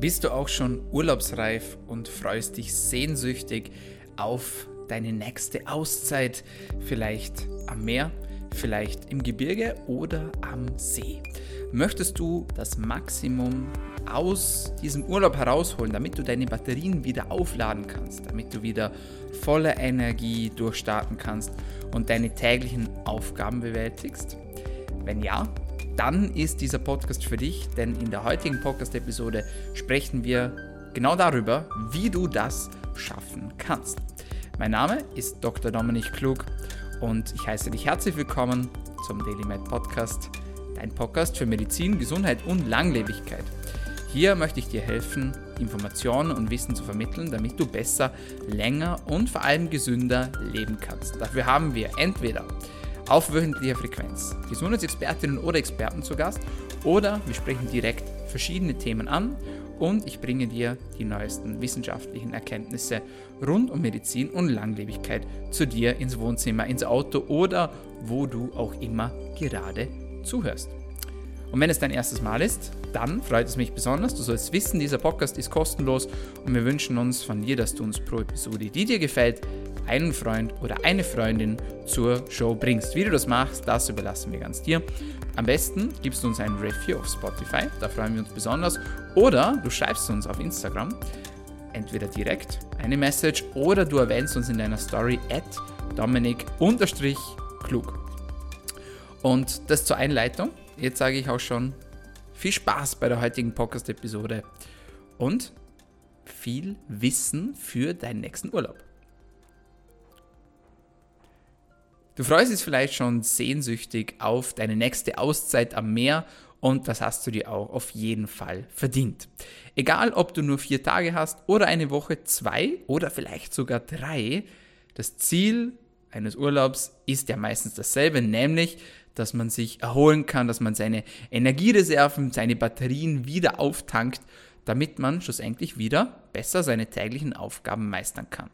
Bist du auch schon urlaubsreif und freust dich sehnsüchtig auf deine nächste Auszeit? Vielleicht am Meer, vielleicht im Gebirge oder am See? Möchtest du das Maximum aus diesem Urlaub herausholen, damit du deine Batterien wieder aufladen kannst, damit du wieder voller Energie durchstarten kannst und deine täglichen Aufgaben bewältigst? Wenn ja, dann ist dieser Podcast für dich, denn in der heutigen Podcast-Episode sprechen wir genau darüber, wie du das schaffen kannst. Mein Name ist Dr. Dominik Klug und ich heiße dich herzlich willkommen zum Daily Med Podcast, dein Podcast für Medizin, Gesundheit und Langlebigkeit. Hier möchte ich dir helfen, Informationen und Wissen zu vermitteln, damit du besser, länger und vor allem gesünder leben kannst. Dafür haben wir entweder auf wöchentlicher Frequenz. Gesundheitsexpertinnen oder Experten zu Gast oder wir sprechen direkt verschiedene Themen an und ich bringe dir die neuesten wissenschaftlichen Erkenntnisse rund um Medizin und Langlebigkeit zu dir ins Wohnzimmer, ins Auto oder wo du auch immer gerade zuhörst. Und wenn es dein erstes Mal ist, dann freut es mich besonders. Du sollst wissen, dieser Podcast ist kostenlos und wir wünschen uns von dir, dass du uns pro Episode, die dir gefällt, einen Freund oder eine Freundin zur Show bringst. Wie du das machst, das überlassen wir ganz dir. Am besten gibst du uns ein Review auf Spotify, da freuen wir uns besonders. Oder du schreibst uns auf Instagram, entweder direkt eine Message oder du erwähnst uns in deiner Story at Dominik-klug. Und das zur Einleitung. Jetzt sage ich auch schon viel Spaß bei der heutigen Podcast-Episode und viel Wissen für deinen nächsten Urlaub. Du freust dich vielleicht schon sehnsüchtig auf deine nächste Auszeit am Meer und das hast du dir auch auf jeden Fall verdient. Egal, ob du nur vier Tage hast oder eine Woche, zwei oder vielleicht sogar drei, das Ziel eines Urlaubs ist ja meistens dasselbe, nämlich, dass man sich erholen kann, dass man seine Energiereserven, seine Batterien wieder auftankt, damit man schlussendlich wieder besser seine täglichen Aufgaben meistern kann.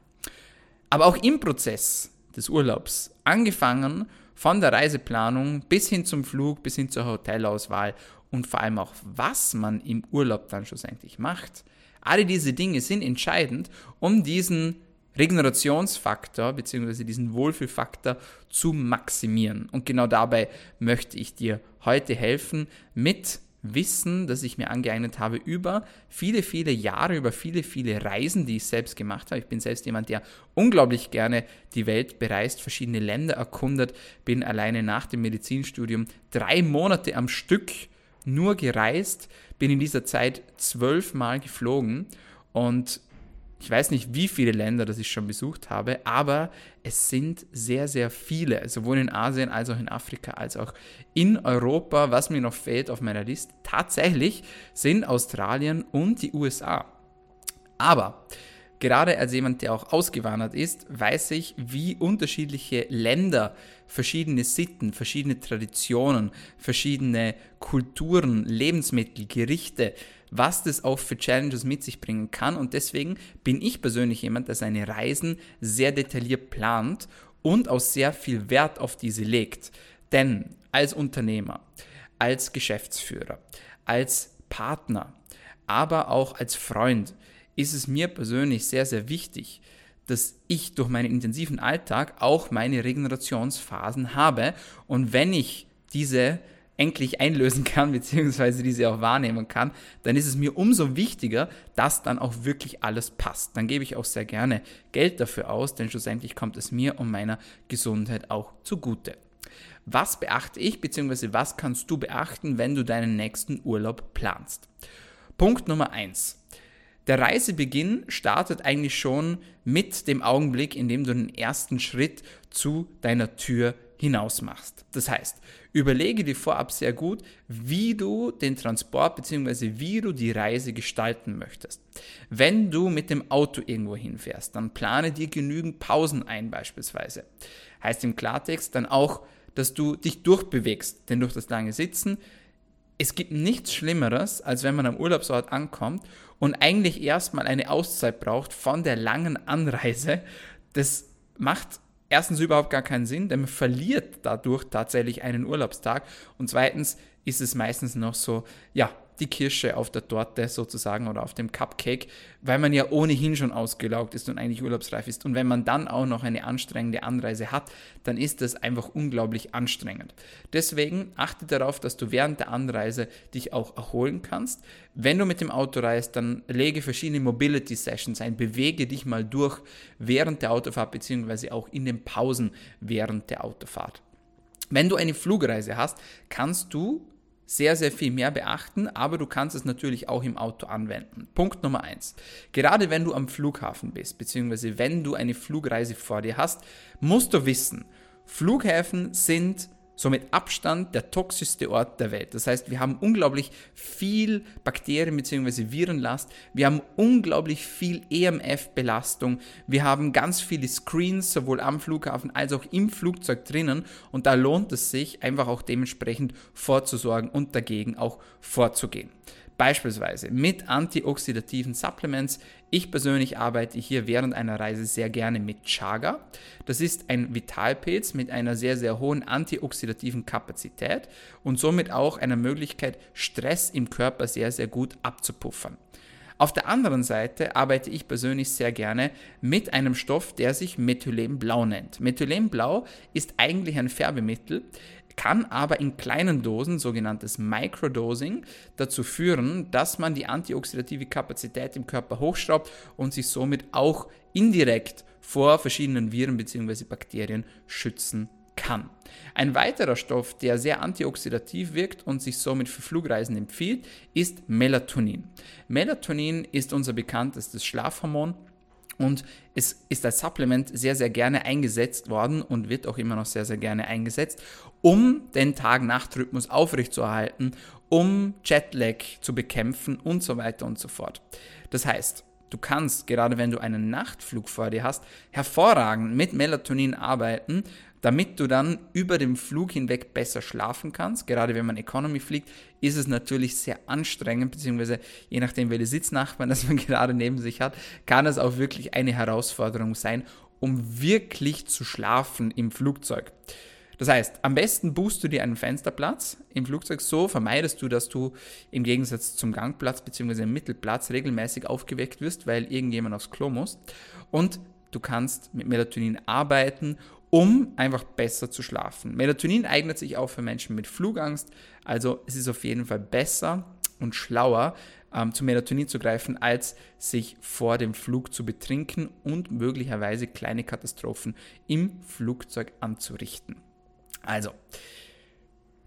Aber auch im Prozess des Urlaubs, angefangen von der Reiseplanung bis hin zum Flug, bis hin zur Hotelauswahl und vor allem auch, was man im Urlaub dann schlussendlich macht. Alle diese Dinge sind entscheidend, um diesen Regenerationsfaktor bzw. diesen Wohlfühlfaktor zu maximieren. Und genau dabei möchte ich dir heute helfen mit Wissen, das ich mir angeeignet habe über viele, viele Jahre, über viele, viele Reisen, die ich selbst gemacht habe. Ich bin selbst jemand, der unglaublich gerne die Welt bereist, verschiedene Länder erkundet, bin alleine nach dem Medizinstudium drei Monate am Stück nur gereist, bin in dieser Zeit zwölfmal geflogen und ich weiß nicht, wie viele Länder das ich schon besucht habe, aber es sind sehr, sehr viele, sowohl in Asien als auch in Afrika, als auch in Europa. Was mir noch fehlt auf meiner Liste, tatsächlich sind Australien und die USA. Aber gerade als jemand, der auch ausgewandert ist, weiß ich, wie unterschiedliche Länder verschiedene Sitten, verschiedene Traditionen, verschiedene Kulturen, Lebensmittel, Gerichte, was das auch für Challenges mit sich bringen kann. Und deswegen bin ich persönlich jemand, der seine Reisen sehr detailliert plant und auch sehr viel Wert auf diese legt. Denn als Unternehmer, als Geschäftsführer, als Partner, aber auch als Freund ist es mir persönlich sehr, sehr wichtig, dass ich durch meinen intensiven Alltag auch meine Regenerationsphasen habe. Und wenn ich diese endlich einlösen kann, beziehungsweise diese auch wahrnehmen kann, dann ist es mir umso wichtiger, dass dann auch wirklich alles passt. Dann gebe ich auch sehr gerne Geld dafür aus, denn schlussendlich kommt es mir und meiner Gesundheit auch zugute. Was beachte ich, beziehungsweise was kannst du beachten, wenn du deinen nächsten Urlaub planst? Punkt Nummer eins: Der Reisebeginn startet eigentlich schon mit dem Augenblick, in dem du den ersten Schritt zu deiner Tür hinaus machst. Das heißt, überlege dir vorab sehr gut, wie du den Transport bzw. wie du die Reise gestalten möchtest. Wenn du mit dem Auto irgendwo hinfährst, dann plane dir genügend Pausen ein beispielsweise. Heißt im Klartext dann auch, dass du dich durchbewegst, denn durch das lange Sitzen es gibt nichts Schlimmeres, als wenn man am Urlaubsort ankommt und eigentlich erstmal eine Auszeit braucht von der langen Anreise. Das macht erstens überhaupt gar keinen Sinn, denn man verliert dadurch tatsächlich einen Urlaubstag. Und zweitens ist es meistens noch so, ja, die Kirsche auf der Torte sozusagen oder auf dem Cupcake, weil man ja ohnehin schon ausgelaugt ist und eigentlich urlaubsreif ist. Und wenn man dann auch noch eine anstrengende Anreise hat, dann ist das einfach unglaublich anstrengend. Deswegen achte darauf, dass du während der Anreise dich auch erholen kannst. Wenn du mit dem Auto reist, dann lege verschiedene Mobility Sessions ein, bewege dich mal durch während der Autofahrt beziehungsweise auch in den Pausen während der Autofahrt. Wenn du eine Flugreise hast, kannst du sehr, sehr viel mehr beachten, aber du kannst es natürlich auch im Auto anwenden. Punkt Nummer eins: Gerade wenn du am Flughafen bist, beziehungsweise wenn du eine Flugreise vor dir hast, musst du wissen, Flughäfen sind somit Abstand der toxischste Ort der Welt. Das heißt, wir haben unglaublich viel Bakterien bzw. Virenlast, wir haben unglaublich viel EMF-Belastung, wir haben ganz viele Screens sowohl am Flughafen als auch im Flugzeug drinnen und da lohnt es sich einfach auch dementsprechend vorzusorgen und dagegen auch vorzugehen. Beispielsweise mit antioxidativen Supplements. Ich persönlich arbeite hier während einer Reise sehr gerne mit Chaga. Das ist ein Vitalpilz mit einer sehr, sehr hohen antioxidativen Kapazität und somit auch einer Möglichkeit, Stress im Körper sehr, sehr gut abzupuffern. Auf der anderen Seite arbeite ich persönlich sehr gerne mit einem Stoff, der sich Methylenblau nennt. Methylenblau ist eigentlich ein Färbemittel, kann aber in kleinen Dosen, sogenanntes Microdosing, dazu führen, dass man die antioxidative Kapazität im Körper hochschraubt und sich somit auch indirekt vor verschiedenen Viren bzw. Bakterien schützen kann. Ein weiterer Stoff, der sehr antioxidativ wirkt und sich somit für Flugreisen empfiehlt, ist Melatonin. Melatonin ist unser bekanntestes Schlafhormon und es ist als Supplement sehr, sehr gerne eingesetzt worden und wird auch immer noch sehr, sehr gerne eingesetzt, um den Tag-Nacht-Rhythmus aufrechtzuerhalten, um Jetlag zu bekämpfen und so weiter und so fort. Das heißt, du kannst, gerade wenn du einen Nachtflug vor dir hast, hervorragend mit Melatonin arbeiten, damit du dann über den Flug hinweg besser schlafen kannst. Gerade wenn man Economy fliegt, ist es natürlich sehr anstrengend, beziehungsweise je nachdem, welche Sitznachbarn das man gerade neben sich hat, kann es auch wirklich eine Herausforderung sein, um wirklich zu schlafen im Flugzeug. Das heißt, am besten buchst du dir einen Fensterplatz im Flugzeug. So vermeidest du, dass du im Gegensatz zum Gangplatz bzw. im Mittelplatz regelmäßig aufgeweckt wirst, weil irgendjemand aufs Klo muss. Und du kannst mit Melatonin arbeiten um einfach besser zu schlafen. Melatonin eignet sich auch für Menschen mit Flugangst, also es ist auf jeden Fall besser und schlauer, ähm, zu Melatonin zu greifen, als sich vor dem Flug zu betrinken und möglicherweise kleine Katastrophen im Flugzeug anzurichten. Also,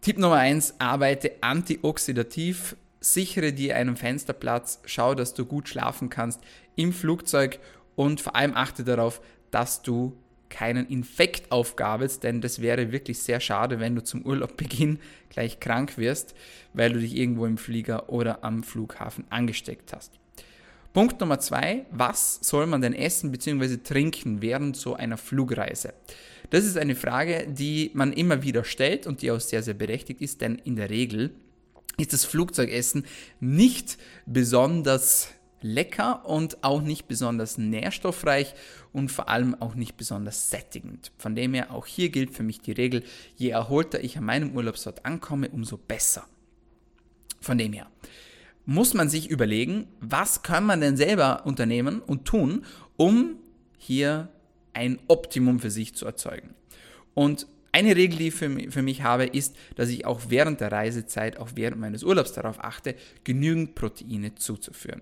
Tipp Nummer 1, arbeite antioxidativ, sichere dir einen Fensterplatz, schau, dass du gut schlafen kannst im Flugzeug und vor allem achte darauf, dass du keinen Infekt aufgabelst, denn das wäre wirklich sehr schade, wenn du zum Urlaubbeginn gleich krank wirst, weil du dich irgendwo im Flieger oder am Flughafen angesteckt hast. Punkt Nummer zwei, was soll man denn essen bzw. trinken während so einer Flugreise? Das ist eine Frage, die man immer wieder stellt und die auch sehr, sehr berechtigt ist, denn in der Regel ist das Flugzeugessen nicht besonders lecker und auch nicht besonders nährstoffreich und vor allem auch nicht besonders sättigend. Von dem her auch hier gilt für mich die Regel, je erholter ich an meinem Urlaubsort ankomme, umso besser. Von dem her muss man sich überlegen, was kann man denn selber unternehmen und tun, um hier ein Optimum für sich zu erzeugen. Und eine Regel, die ich für, für mich habe, ist, dass ich auch während der Reisezeit, auch während meines Urlaubs darauf achte, genügend Proteine zuzuführen.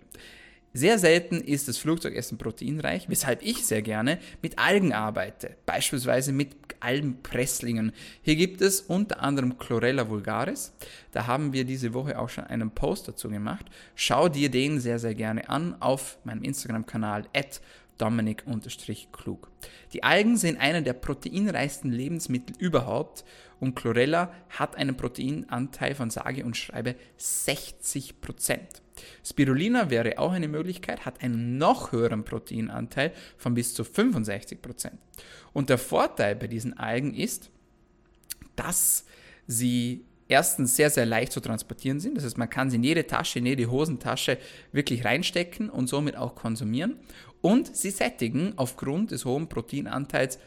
Sehr selten ist das Flugzeugessen proteinreich, weshalb ich sehr gerne mit Algen arbeite, beispielsweise mit Algenpresslingen. Hier gibt es unter anderem Chlorella vulgaris. Da haben wir diese Woche auch schon einen Post dazu gemacht. Schau dir den sehr, sehr gerne an auf meinem Instagram-Kanal Dominik-klug. Die Algen sind einer der proteinreichsten Lebensmittel überhaupt und Chlorella hat einen Proteinanteil von sage und schreibe 60 Prozent. Spirulina wäre auch eine Möglichkeit, hat einen noch höheren Proteinanteil von bis zu 65%. Und der Vorteil bei diesen Algen ist, dass sie erstens sehr, sehr leicht zu transportieren sind. Das heißt, man kann sie in jede Tasche, in jede Hosentasche wirklich reinstecken und somit auch konsumieren. Und sie sättigen aufgrund des hohen Proteinanteils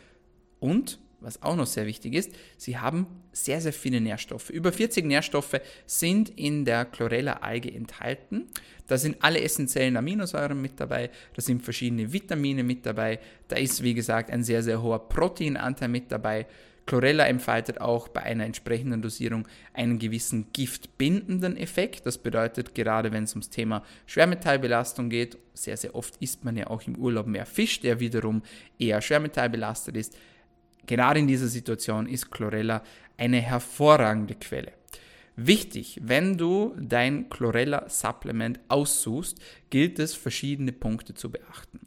und was auch noch sehr wichtig ist, sie haben sehr, sehr viele Nährstoffe. Über 40 Nährstoffe sind in der Chlorella-Alge enthalten. Da sind alle essentiellen Aminosäuren mit dabei, da sind verschiedene Vitamine mit dabei, da ist, wie gesagt, ein sehr, sehr hoher Proteinanteil mit dabei. Chlorella entfaltet auch bei einer entsprechenden Dosierung einen gewissen giftbindenden Effekt. Das bedeutet, gerade wenn es ums Thema Schwermetallbelastung geht, sehr, sehr oft isst man ja auch im Urlaub mehr Fisch, der wiederum eher schwermetallbelastet ist. Gerade in dieser Situation ist Chlorella eine hervorragende Quelle. Wichtig, wenn du dein Chlorella-Supplement aussuchst, gilt es, verschiedene Punkte zu beachten.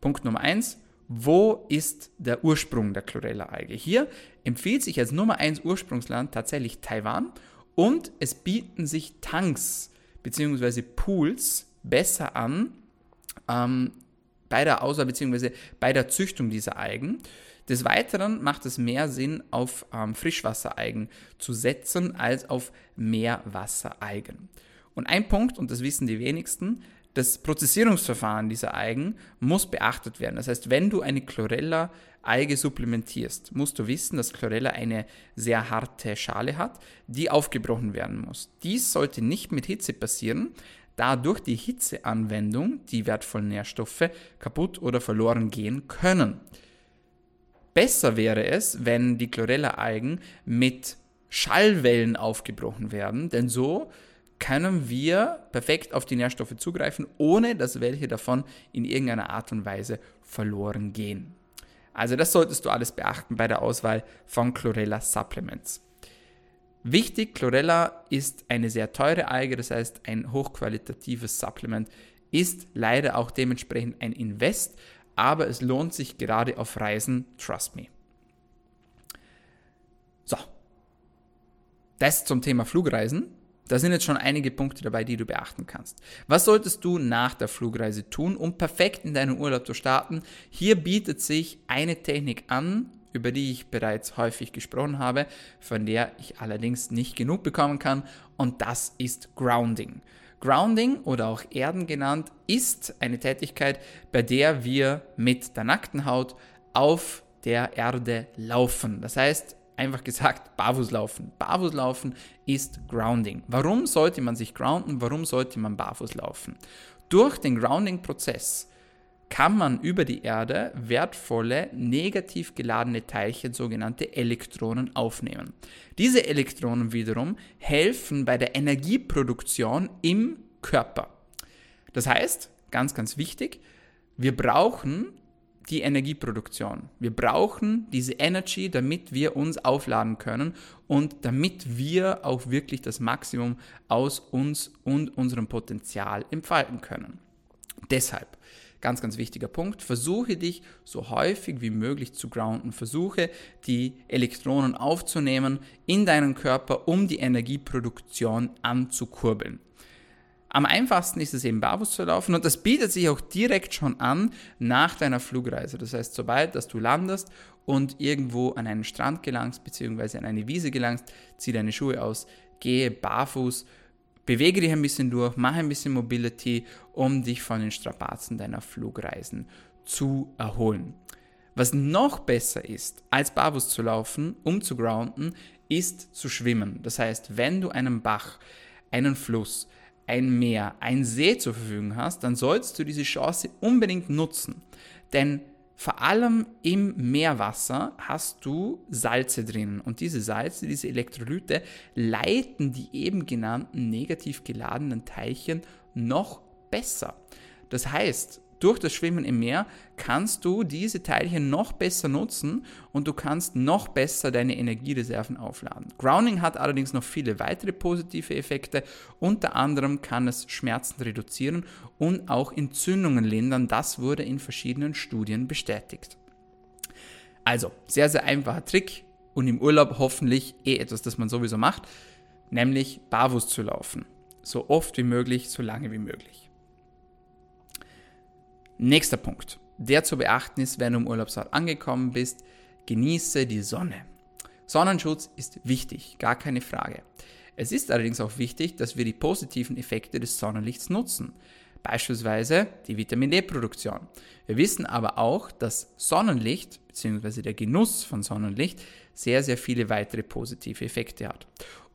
Punkt Nummer eins: wo ist der Ursprung der Chlorella-Alge? Hier empfiehlt sich als Nummer 1 Ursprungsland tatsächlich Taiwan und es bieten sich Tanks bzw. Pools besser an ähm, bei der Auswahl bzw. bei der Züchtung dieser Algen. Des Weiteren macht es mehr Sinn, auf ähm, Frischwasseralgen zu setzen als auf Meerwasseralgen. Und ein Punkt, und das wissen die wenigsten, das Prozessierungsverfahren dieser Algen muss beachtet werden. Das heißt, wenn du eine Chlorella-Alge supplementierst, musst du wissen, dass Chlorella eine sehr harte Schale hat, die aufgebrochen werden muss. Dies sollte nicht mit Hitze passieren, da durch die Hitzeanwendung die wertvollen Nährstoffe kaputt oder verloren gehen können. Besser wäre es, wenn die Chlorella-Algen mit Schallwellen aufgebrochen werden, denn so können wir perfekt auf die Nährstoffe zugreifen, ohne dass welche davon in irgendeiner Art und Weise verloren gehen. Also das solltest du alles beachten bei der Auswahl von Chlorella Supplements. Wichtig, Chlorella ist eine sehr teure Alge, das heißt ein hochqualitatives Supplement ist leider auch dementsprechend ein Invest, aber es lohnt sich gerade auf Reisen, trust me. So, das zum Thema Flugreisen. Da sind jetzt schon einige Punkte dabei, die du beachten kannst. Was solltest du nach der Flugreise tun, um perfekt in deinen Urlaub zu starten? Hier bietet sich eine Technik an, über die ich bereits häufig gesprochen habe, von der ich allerdings nicht genug bekommen kann, und das ist Grounding. Grounding oder auch Erden genannt ist eine Tätigkeit, bei der wir mit der nackten Haut auf der Erde laufen. Das heißt, einfach gesagt, barfuß laufen. Barfuß laufen ist Grounding. Warum sollte man sich grounden? Warum sollte man barfuß laufen? Durch den Grounding-Prozess kann man über die Erde wertvolle, negativ geladene Teilchen, sogenannte Elektronen, aufnehmen. Diese Elektronen wiederum helfen bei der Energieproduktion im Körper. Das heißt, ganz, ganz wichtig, wir brauchen die Energieproduktion. Wir brauchen diese Energy, damit wir uns aufladen können und damit wir auch wirklich das Maximum aus uns und unserem Potenzial entfalten können. Deshalb, ganz, ganz wichtiger Punkt, versuche dich so häufig wie möglich zu grounden, versuche die Elektronen aufzunehmen in deinen Körper, um die Energieproduktion anzukurbeln. Am einfachsten ist es eben barfuß zu laufen und das bietet sich auch direkt schon an nach deiner Flugreise. Das heißt, sobald dass du landest und irgendwo an einen Strand gelangst bzw. an eine Wiese gelangst, zieh deine Schuhe aus, gehe barfuß, bewege dich ein bisschen durch, mache ein bisschen Mobility, um dich von den Strapazen deiner Flugreisen zu erholen. Was noch besser ist, als barfuß zu laufen, um zu grounden, ist zu schwimmen. Das heißt, wenn du einen Bach, einen Fluss, ein Meer, ein See zur Verfügung hast, dann solltest du diese Chance unbedingt nutzen. Denn vor allem im Meerwasser hast du Salze drin und diese Salze, diese Elektrolyte leiten die eben genannten negativ geladenen Teilchen noch besser. Das heißt, durch das Schwimmen im Meer kannst du diese Teilchen noch besser nutzen und du kannst noch besser deine Energiereserven aufladen. Grounding hat allerdings noch viele weitere positive Effekte. Unter anderem kann es Schmerzen reduzieren und auch Entzündungen lindern. Das wurde in verschiedenen Studien bestätigt. Also, sehr, sehr einfacher Trick und im Urlaub hoffentlich eh etwas, das man sowieso macht, nämlich barfuß zu laufen. So oft wie möglich, so lange wie möglich. Nächster Punkt, der zu beachten ist, wenn du im Urlaubsort angekommen bist, genieße die Sonne. Sonnenschutz ist wichtig, gar keine Frage. Es ist allerdings auch wichtig, dass wir die positiven Effekte des Sonnenlichts nutzen. beispielsweise die Vitamin D-Produktion. Wir wissen aber auch, dass Sonnenlicht bzw. der Genuss von Sonnenlicht sehr, sehr viele weitere positive Effekte hat.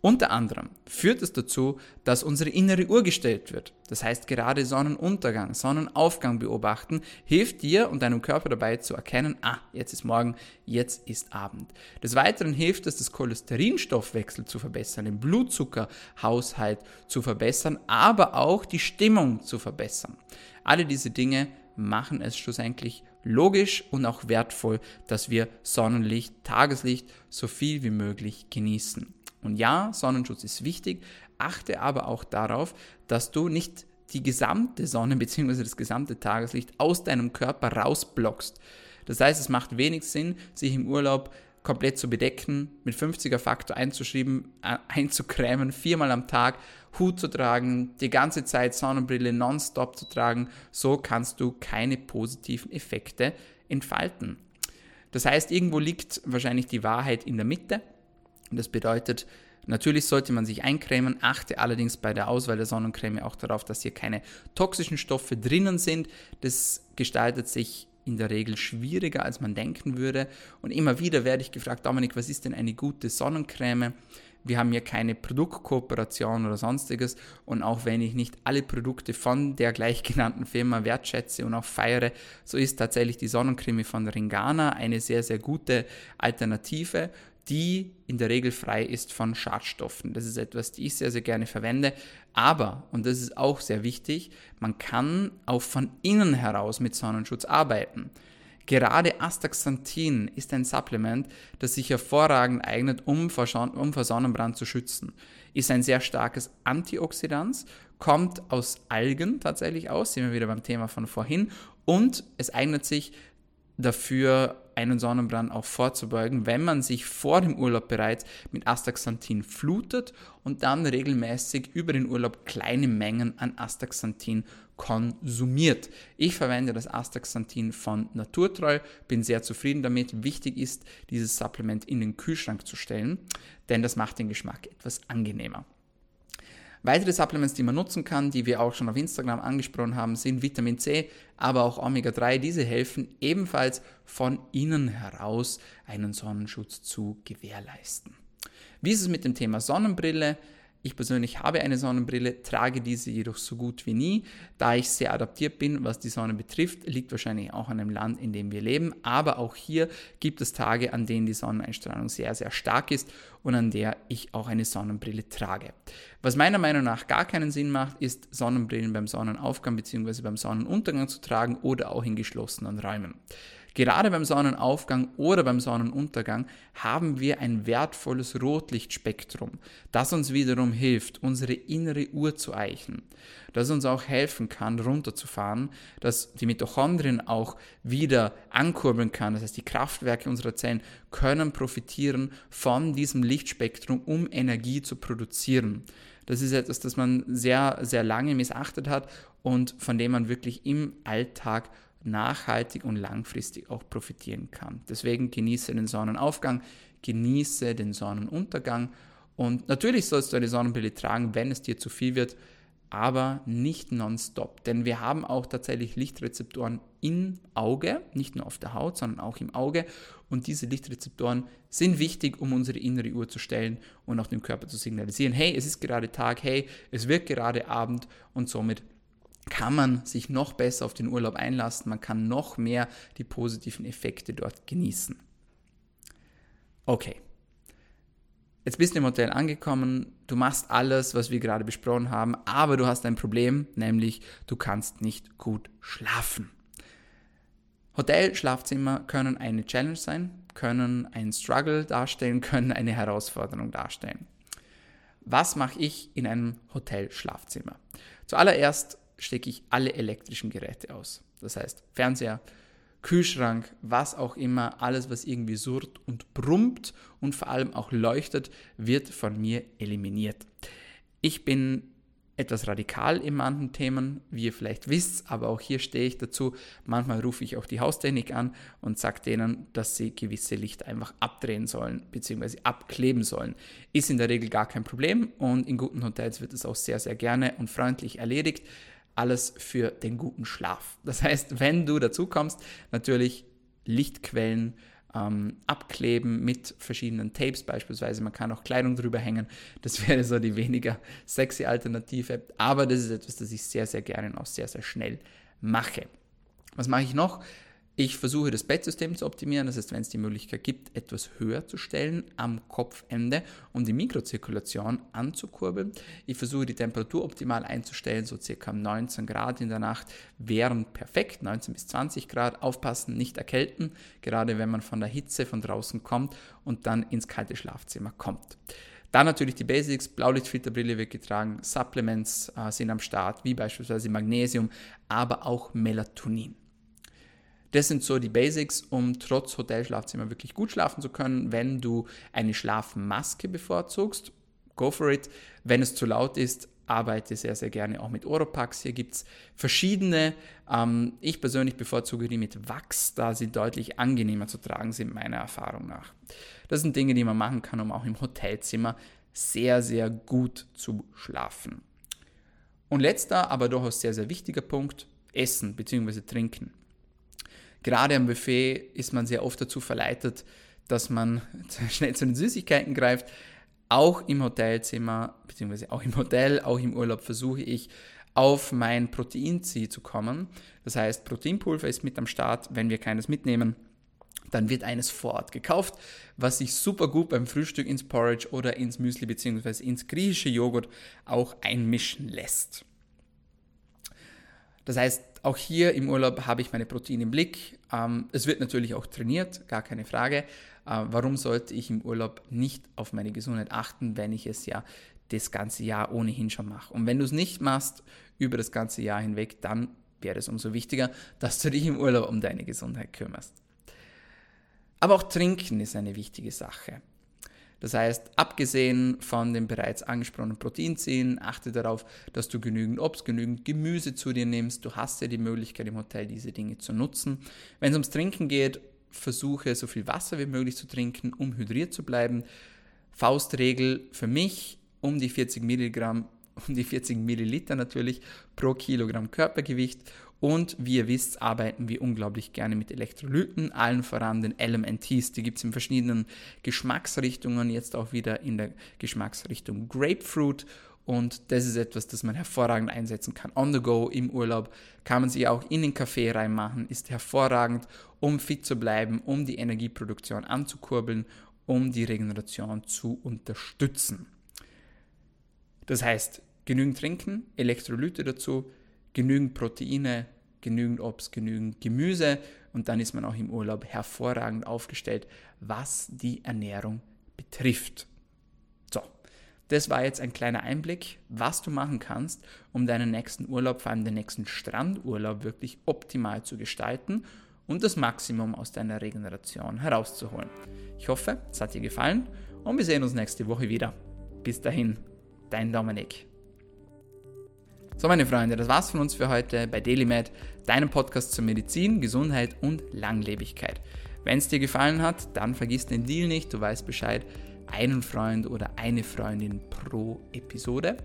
Unter anderem führt es dazu, dass unsere innere Uhr gestellt wird. Das heißt, gerade Sonnenuntergang, Sonnenaufgang beobachten hilft dir und deinem Körper dabei zu erkennen, ah, jetzt ist Morgen, jetzt ist Abend. Des Weiteren hilft es, das Cholesterinstoffwechsel zu verbessern, den Blutzuckerhaushalt zu verbessern, aber auch die Stimmung zu verbessern. Alle diese Dinge machen es schlussendlich logisch und auch wertvoll, dass wir Sonnenlicht, Tageslicht so viel wie möglich genießen. Und ja, Sonnenschutz ist wichtig, achte aber auch darauf, dass du nicht die gesamte Sonne bzw. das gesamte Tageslicht aus deinem Körper rausblockst. Das heißt, es macht wenig Sinn, sich im Urlaub komplett zu bedecken, mit 50er Faktor einzuschreiben, äh, einzukrämen, viermal am Tag Hut zu tragen, die ganze Zeit Sonnenbrille nonstop zu tragen. So kannst du keine positiven Effekte entfalten. Das heißt, irgendwo liegt wahrscheinlich die Wahrheit in der Mitte. Das bedeutet, natürlich sollte man sich eincremen, achte allerdings bei der Auswahl der Sonnencreme auch darauf, dass hier keine toxischen Stoffe drinnen sind. Das gestaltet sich in der Regel schwieriger, als man denken würde. Und immer wieder werde ich gefragt, Dominik, was ist denn eine gute Sonnencreme? Wir haben hier keine Produktkooperation oder sonstiges. Und auch wenn ich nicht alle Produkte von der gleichgenannten Firma wertschätze und auch feiere, so ist tatsächlich die Sonnencreme von Ringana eine sehr, sehr gute Alternative die in der Regel frei ist von Schadstoffen. Das ist etwas, die ich sehr, sehr gerne verwende. Aber, und das ist auch sehr wichtig, man kann auch von innen heraus mit Sonnenschutz arbeiten. Gerade Astaxanthin ist ein Supplement, das sich hervorragend eignet, um vor, um vor Sonnenbrand zu schützen. Ist ein sehr starkes Antioxidant, kommt aus Algen tatsächlich aus, sind wir wieder beim Thema von vorhin, und es eignet sich dafür, einen Sonnenbrand auch vorzubeugen, wenn man sich vor dem Urlaub bereits mit Astaxanthin flutet und dann regelmäßig über den Urlaub kleine Mengen an Astaxanthin konsumiert. Ich verwende das Astaxanthin von Naturtreu, bin sehr zufrieden damit. Wichtig ist, dieses Supplement in den Kühlschrank zu stellen, denn das macht den Geschmack etwas angenehmer. Weitere Supplements, die man nutzen kann, die wir auch schon auf Instagram angesprochen haben, sind Vitamin C, aber auch Omega-3. Diese helfen ebenfalls von innen heraus einen Sonnenschutz zu gewährleisten. Wie ist es mit dem Thema Sonnenbrille? Ich persönlich habe eine Sonnenbrille, trage diese jedoch so gut wie nie. Da ich sehr adaptiert bin, was die Sonne betrifft, liegt wahrscheinlich auch an dem Land, in dem wir leben. Aber auch hier gibt es Tage, an denen die Sonneneinstrahlung sehr, sehr stark ist und an der ich auch eine Sonnenbrille trage. Was meiner Meinung nach gar keinen Sinn macht, ist Sonnenbrillen beim Sonnenaufgang bzw. beim Sonnenuntergang zu tragen oder auch in geschlossenen Räumen. Gerade beim Sonnenaufgang oder beim Sonnenuntergang haben wir ein wertvolles Rotlichtspektrum, das uns wiederum hilft, unsere innere Uhr zu eichen, das uns auch helfen kann, runterzufahren, dass die Mitochondrien auch wieder ankurbeln kann, das heißt die Kraftwerke unserer Zellen können profitieren von diesem Lichtspektrum, um Energie zu produzieren. Das ist etwas, das man sehr, sehr lange missachtet hat und von dem man wirklich im Alltag nachhaltig und langfristig auch profitieren kann. Deswegen genieße den Sonnenaufgang, genieße den Sonnenuntergang. Und natürlich sollst du eine Sonnenbrille tragen, wenn es dir zu viel wird, aber nicht nonstop, denn wir haben auch tatsächlich Lichtrezeptoren im Auge, nicht nur auf der Haut, sondern auch im Auge. Und diese Lichtrezeptoren sind wichtig, um unsere innere Uhr zu stellen und auch dem Körper zu signalisieren, hey, es ist gerade Tag, hey, es wird gerade Abend und somit kann man sich noch besser auf den Urlaub einlassen, man kann noch mehr die positiven Effekte dort genießen. Okay. Jetzt bist du im Hotel angekommen, du machst alles, was wir gerade besprochen haben, aber du hast ein Problem, nämlich du kannst nicht gut schlafen. Hotel-Schlafzimmer können eine Challenge sein, können ein Struggle darstellen, können eine Herausforderung darstellen. Was mache ich in einem Hotel-Schlafzimmer? Zuallererst stecke ich alle elektrischen Geräte aus. Das heißt Fernseher, Kühlschrank, was auch immer, alles, was irgendwie surrt und brummt und vor allem auch leuchtet, wird von mir eliminiert. Ich bin etwas radikal in manchen Themen, wie ihr vielleicht wisst, aber auch hier stehe ich dazu. Manchmal rufe ich auch die Haustechnik an und sage denen, dass sie gewisse Lichter einfach abdrehen sollen bzw. abkleben sollen. Ist in der Regel gar kein Problem und in guten Hotels wird es auch sehr, sehr gerne und freundlich erledigt. Alles für den guten Schlaf. Das heißt, wenn du dazu kommst, natürlich Lichtquellen ähm, abkleben mit verschiedenen Tapes beispielsweise. Man kann auch Kleidung drüber hängen. Das wäre so die weniger sexy Alternative. Aber das ist etwas, das ich sehr, sehr gerne und auch sehr, sehr schnell mache. Was mache ich noch? Ich versuche das Bettsystem zu optimieren, das heißt, wenn es die Möglichkeit gibt, etwas höher zu stellen am Kopfende, um die Mikrozirkulation anzukurbeln. Ich versuche die Temperatur optimal einzustellen, so circa 19 Grad in der Nacht wären perfekt, 19 bis 20 Grad. Aufpassen, nicht erkälten, gerade wenn man von der Hitze von draußen kommt und dann ins kalte Schlafzimmer kommt. Dann natürlich die Basics, Blaulichtfilterbrille wird getragen, Supplements äh, sind am Start, wie beispielsweise Magnesium, aber auch Melatonin. Das sind so die Basics, um trotz Hotelschlafzimmer wirklich gut schlafen zu können. Wenn du eine Schlafmaske bevorzugst, go for it. Wenn es zu laut ist, arbeite sehr, sehr gerne auch mit Oropax. Hier gibt es verschiedene. Ähm, ich persönlich bevorzuge die mit Wachs, da sie deutlich angenehmer zu tragen sind, meiner Erfahrung nach. Das sind Dinge, die man machen kann, um auch im Hotelzimmer sehr, sehr gut zu schlafen. Und letzter, aber durchaus sehr, sehr wichtiger Punkt, Essen bzw. Trinken. Gerade am Buffet ist man sehr oft dazu verleitet, dass man schnell zu den Süßigkeiten greift. Auch im Hotelzimmer, beziehungsweise auch im Hotel, auch im Urlaub versuche ich auf mein Proteinziel zu kommen. Das heißt, Proteinpulver ist mit am Start. Wenn wir keines mitnehmen, dann wird eines vor Ort gekauft, was sich super gut beim Frühstück ins Porridge oder ins Müsli beziehungsweise ins griechische Joghurt auch einmischen lässt. Das heißt, auch hier im Urlaub habe ich meine Proteine im Blick. Ähm, es wird natürlich auch trainiert, gar keine Frage. Äh, warum sollte ich im Urlaub nicht auf meine Gesundheit achten, wenn ich es ja das ganze Jahr ohnehin schon mache? Und wenn du es nicht machst über das ganze Jahr hinweg, dann wäre es umso wichtiger, dass du dich im Urlaub um deine Gesundheit kümmerst. Aber auch Trinken ist eine wichtige Sache. Das heißt, abgesehen von den bereits angesprochenen Proteinziehen, achte darauf, dass du genügend Obst, genügend Gemüse zu dir nimmst. Du hast ja die Möglichkeit im Hotel diese Dinge zu nutzen. Wenn es ums Trinken geht, versuche so viel Wasser wie möglich zu trinken, um hydriert zu bleiben. Faustregel für mich um die 40 Milligramm, um die 40 Milliliter natürlich pro Kilogramm Körpergewicht und wie ihr wisst, arbeiten wir unglaublich gerne mit Elektrolyten, allen voran den LMNTs. Die gibt es in verschiedenen Geschmacksrichtungen, jetzt auch wieder in der Geschmacksrichtung Grapefruit. Und das ist etwas, das man hervorragend einsetzen kann. On the go, im Urlaub, kann man sie auch in den Kaffee reinmachen, ist hervorragend, um fit zu bleiben, um die Energieproduktion anzukurbeln, um die Regeneration zu unterstützen. Das heißt, genügend trinken, Elektrolyte dazu, genügend Proteine, genügend Obst, genügend Gemüse und dann ist man auch im Urlaub hervorragend aufgestellt, was die Ernährung betrifft. So, das war jetzt ein kleiner Einblick, was du machen kannst, um deinen nächsten Urlaub, vor allem den nächsten Strandurlaub wirklich optimal zu gestalten und das Maximum aus deiner Regeneration herauszuholen. Ich hoffe, es hat dir gefallen und wir sehen uns nächste Woche wieder. Bis dahin, dein Dominik. So, meine Freunde, das war's von uns für heute bei DailyMed, deinem Podcast zur Medizin, Gesundheit und Langlebigkeit. Wenn es dir gefallen hat, dann vergiss den Deal nicht, du weißt Bescheid, einen Freund oder eine Freundin pro Episode.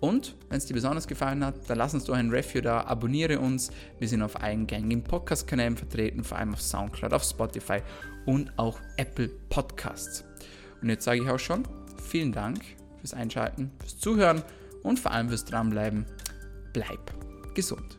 Und wenn es dir besonders gefallen hat, dann lass uns doch ein Review da, abonniere uns. Wir sind auf allen gängigen Podcast-Kanälen vertreten, vor allem auf Soundcloud, auf Spotify und auch Apple Podcasts. Und jetzt sage ich auch schon, vielen Dank fürs Einschalten, fürs Zuhören und vor allem fürs Dranbleiben. Bleib gesund.